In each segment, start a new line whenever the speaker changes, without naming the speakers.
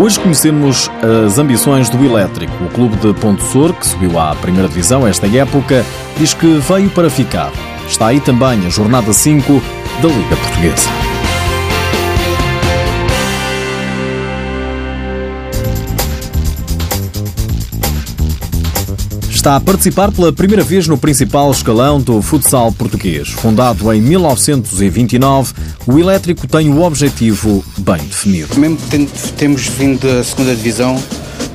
Hoje conhecemos as ambições do Elétrico. O clube de Ponte Sor, que subiu à primeira divisão esta época, diz que veio para ficar. Está aí também a jornada 5 da Liga Portuguesa. Está a participar pela primeira vez no principal escalão do futsal português. Fundado em 1929, o Elétrico tem o objetivo bem definido.
Mesmo tendo, temos vindo da segunda divisão,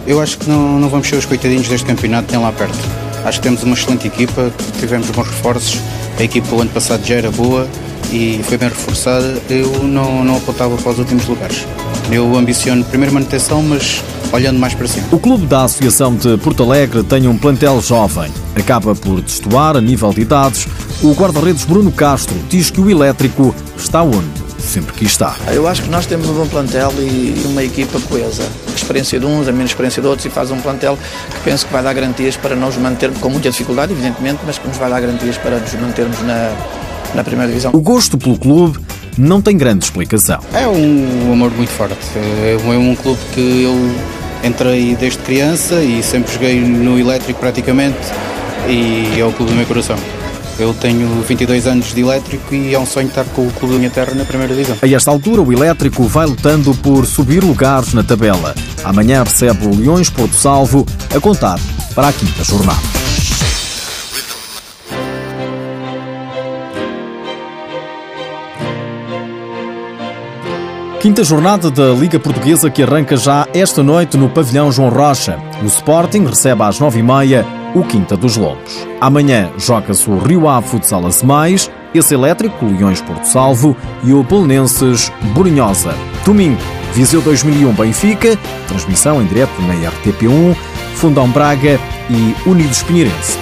eu acho que não, não vamos ser os coitadinhos deste campeonato, tem lá perto. Acho que temos uma excelente equipa, tivemos bons reforços, a equipa o ano passado já era boa e foi bem reforçada. Eu não, não apontava para os últimos lugares. Eu ambiciono primeiro manutenção, mas olhando mais para cima.
O clube da Associação de Porto Alegre tem um plantel jovem. Acaba por destoar a nível de idades. O guarda-redes Bruno Castro diz que o elétrico está onde sempre quis estar.
Eu acho que nós temos um bom plantel e uma equipa coesa. A experiência de uns, a menos experiência de outros e faz um plantel que penso que vai dar garantias para nós mantermos, com muita dificuldade, evidentemente, mas que nos vai dar garantias para nos mantermos na, na primeira divisão.
O gosto pelo clube não tem grande explicação.
É um amor muito forte. É um clube que eu entrei desde criança e sempre joguei no elétrico praticamente e é o clube do meu coração. Eu tenho 22 anos de elétrico e é um sonho estar com o clube da minha terra na primeira divisão.
A esta altura, o elétrico vai lutando por subir lugares na tabela. Amanhã recebe o Leões Porto Salvo a contar para a quinta jornada. Quinta jornada da Liga Portuguesa que arranca já esta noite no pavilhão João Rocha. O Sporting recebe às nove e meia o Quinta dos Lobos. Amanhã joga-se o Rio Ave Futsal Mais, esse elétrico Leões Porto Salvo e o Polonenses Borinhosa. Domingo, Viseu 2001 Benfica, transmissão em direto na RTP1, Fundão Braga e Unidos Pinheirense.